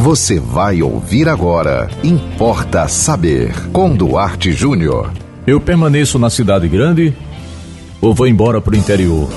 Você vai ouvir agora. Importa saber. Com Duarte Júnior. Eu permaneço na cidade grande ou vou embora para o interior?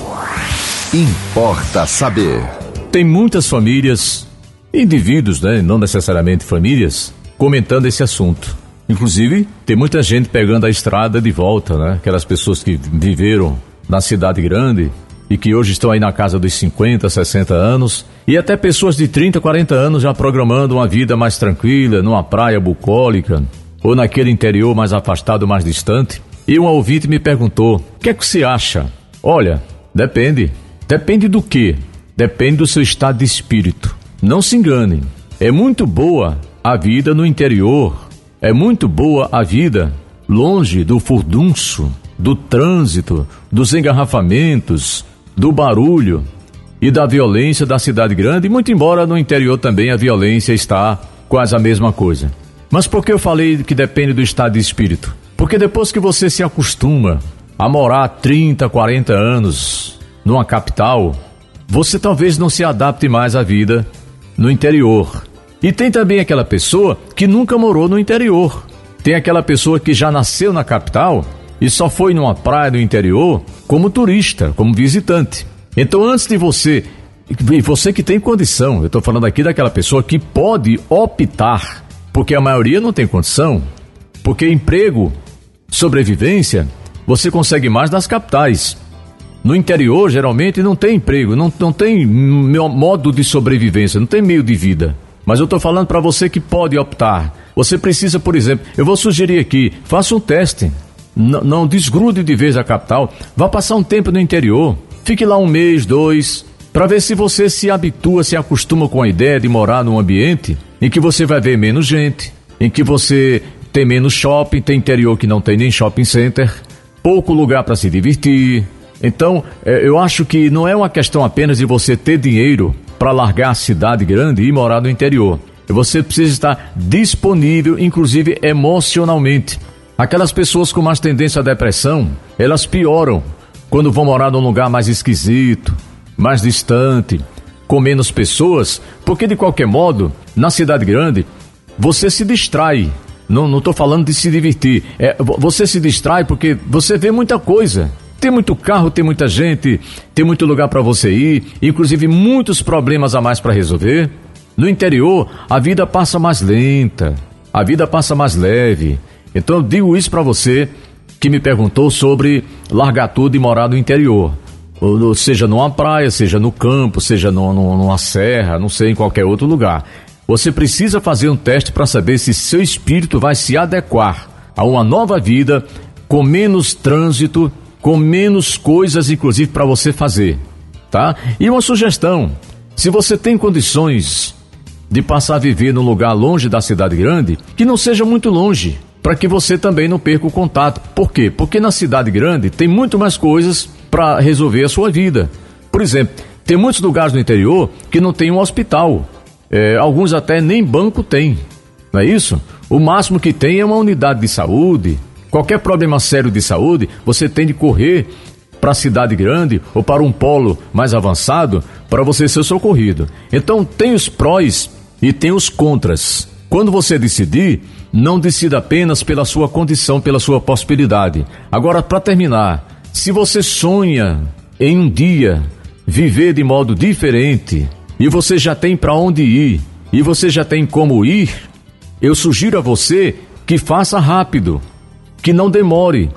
Importa saber. Tem muitas famílias, indivíduos, né, não necessariamente famílias, comentando esse assunto. Inclusive, tem muita gente pegando a estrada de volta, né? Aquelas pessoas que viveram na cidade grande e que hoje estão aí na casa dos 50, 60 anos, e até pessoas de 30, 40 anos já programando uma vida mais tranquila, numa praia bucólica, ou naquele interior mais afastado, mais distante. E um ouvinte me perguntou: o que é que você acha? Olha, depende. Depende do que? Depende do seu estado de espírito. Não se engane. É muito boa a vida no interior. É muito boa a vida longe do furdunço, do trânsito, dos engarrafamentos, do barulho e da violência da cidade grande, muito embora no interior também a violência está quase a mesma coisa. Mas por que eu falei que depende do estado de espírito? Porque depois que você se acostuma a morar 30, 40 anos numa capital, você talvez não se adapte mais à vida no interior. E tem também aquela pessoa que nunca morou no interior. Tem aquela pessoa que já nasceu na capital e só foi numa praia do interior como turista, como visitante. Então, antes de você, você que tem condição, eu estou falando aqui daquela pessoa que pode optar, porque a maioria não tem condição, porque emprego, sobrevivência, você consegue mais nas capitais. No interior, geralmente, não tem emprego, não, não tem modo de sobrevivência, não tem meio de vida. Mas eu estou falando para você que pode optar. Você precisa, por exemplo, eu vou sugerir aqui, faça um teste não, desgrude de vez a capital. Vá passar um tempo no interior. Fique lá um mês, dois, para ver se você se habitua, se acostuma com a ideia de morar num ambiente em que você vai ver menos gente, em que você tem menos shopping, tem interior que não tem nem shopping center, pouco lugar para se divertir. Então, é, eu acho que não é uma questão apenas de você ter dinheiro para largar a cidade grande e morar no interior. Você precisa estar disponível, inclusive emocionalmente, Aquelas pessoas com mais tendência à depressão, elas pioram quando vão morar num lugar mais esquisito, mais distante, com menos pessoas, porque de qualquer modo, na cidade grande, você se distrai. Não estou falando de se divertir. É, você se distrai porque você vê muita coisa. Tem muito carro, tem muita gente, tem muito lugar para você ir, inclusive muitos problemas a mais para resolver. No interior, a vida passa mais lenta, a vida passa mais leve. Então eu digo isso para você que me perguntou sobre largar tudo e morar no interior. Ou, seja numa praia, seja no campo, seja no, no, numa serra, não sei, em qualquer outro lugar. Você precisa fazer um teste para saber se seu espírito vai se adequar a uma nova vida com menos trânsito, com menos coisas, inclusive, para você fazer. Tá? E uma sugestão: se você tem condições de passar a viver num lugar longe da cidade grande, que não seja muito longe para que você também não perca o contato. Por quê? Porque na cidade grande tem muito mais coisas para resolver a sua vida. Por exemplo, tem muitos lugares no interior que não tem um hospital. É, alguns até nem banco tem. Não é isso? O máximo que tem é uma unidade de saúde. Qualquer problema sério de saúde, você tem de correr para a cidade grande ou para um polo mais avançado para você ser socorrido. Então tem os prós e tem os contras. Quando você decidir, não decida apenas pela sua condição, pela sua possibilidade. Agora, para terminar, se você sonha em um dia viver de modo diferente e você já tem para onde ir e você já tem como ir, eu sugiro a você que faça rápido, que não demore,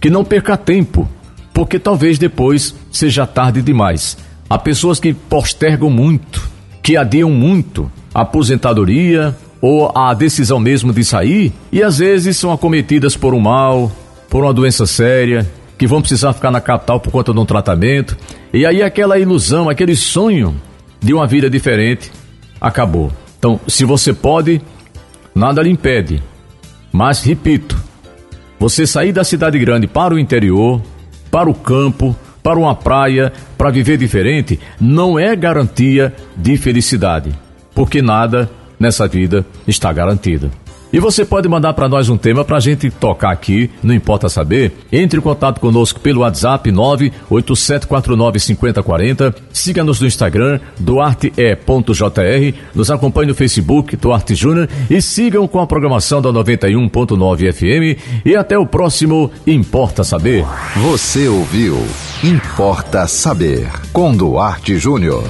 que não perca tempo, porque talvez depois seja tarde demais. Há pessoas que postergam muito, que adiam muito a aposentadoria, ou a decisão mesmo de sair, e às vezes são acometidas por um mal, por uma doença séria, que vão precisar ficar na capital por conta de um tratamento, e aí aquela ilusão, aquele sonho de uma vida diferente acabou. Então, se você pode, nada lhe impede. Mas repito, você sair da cidade grande para o interior, para o campo, para uma praia, para viver diferente, não é garantia de felicidade, porque nada nessa vida está garantida. E você pode mandar para nós um tema para a gente tocar aqui, não importa saber. Entre em contato conosco pelo WhatsApp 987495040. Siga-nos no Instagram, duarte.jr. Nos acompanhe no Facebook, Duarte Júnior. E sigam com a programação da 91.9 FM. E até o próximo Importa Saber. Você ouviu Importa Saber com Duarte Júnior.